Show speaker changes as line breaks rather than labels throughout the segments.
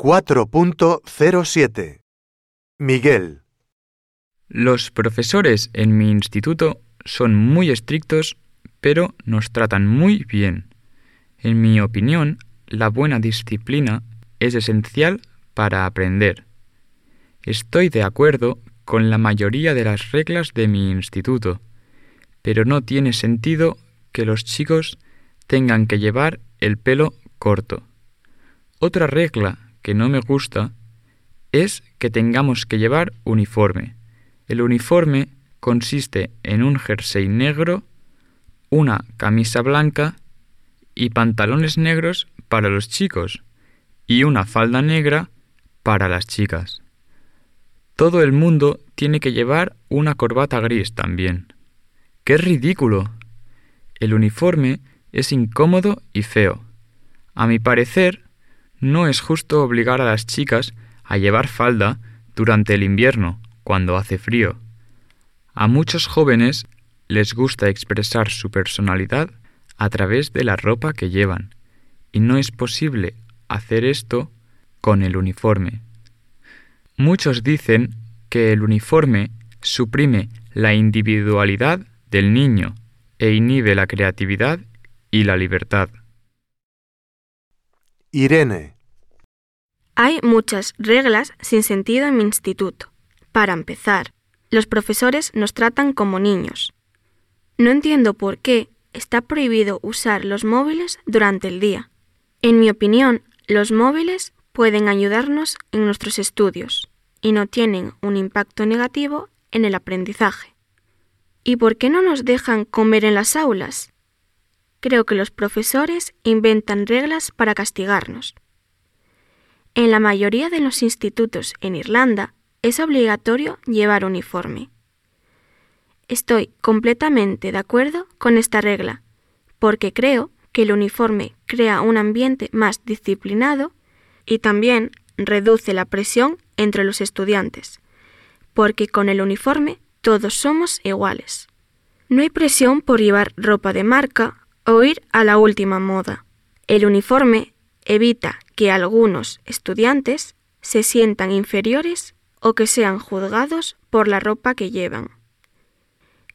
4.07 Miguel,
Los profesores en mi instituto son muy estrictos, pero nos tratan muy bien. En mi opinión, la buena disciplina es esencial para aprender. Estoy de acuerdo con la mayoría de las reglas de mi instituto, pero no tiene sentido que los chicos tengan que llevar el pelo corto. Otra regla que no me gusta es que tengamos que llevar uniforme. El uniforme consiste en un jersey negro, una camisa blanca y pantalones negros para los chicos y una falda negra para las chicas. Todo el mundo tiene que llevar una corbata gris también. ¡Qué ridículo! El uniforme es incómodo y feo. A mi parecer, no es justo obligar a las chicas a llevar falda durante el invierno, cuando hace frío. A muchos jóvenes les gusta expresar su personalidad a través de la ropa que llevan, y no es posible hacer esto con el uniforme. Muchos dicen que el uniforme suprime la individualidad del niño e inhibe la creatividad y la libertad.
Irene,
Hay muchas reglas sin sentido en mi instituto. Para empezar, los profesores nos tratan como niños. No entiendo por qué está prohibido usar los móviles durante el día. En mi opinión, los móviles pueden ayudarnos en nuestros estudios y no tienen un impacto negativo en el aprendizaje. ¿Y por qué no nos dejan comer en las aulas? Creo que los profesores inventan reglas para castigarnos. En la mayoría de los institutos en Irlanda es obligatorio llevar uniforme. Estoy completamente de acuerdo con esta regla, porque creo que el uniforme crea un ambiente más disciplinado y también reduce la presión entre los estudiantes, porque con el uniforme todos somos iguales. No hay presión por llevar ropa de marca o a la última moda. El uniforme evita que algunos estudiantes se sientan inferiores o que sean juzgados por la ropa que llevan.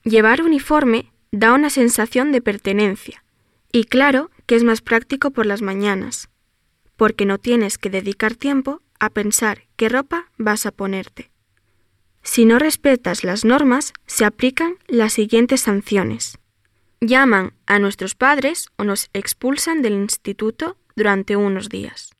Llevar uniforme da una sensación de pertenencia y claro que es más práctico por las mañanas, porque no tienes que dedicar tiempo a pensar qué ropa vas a ponerte. Si no respetas las normas, se aplican las siguientes sanciones. Llaman a nuestros padres o nos expulsan del instituto durante unos días.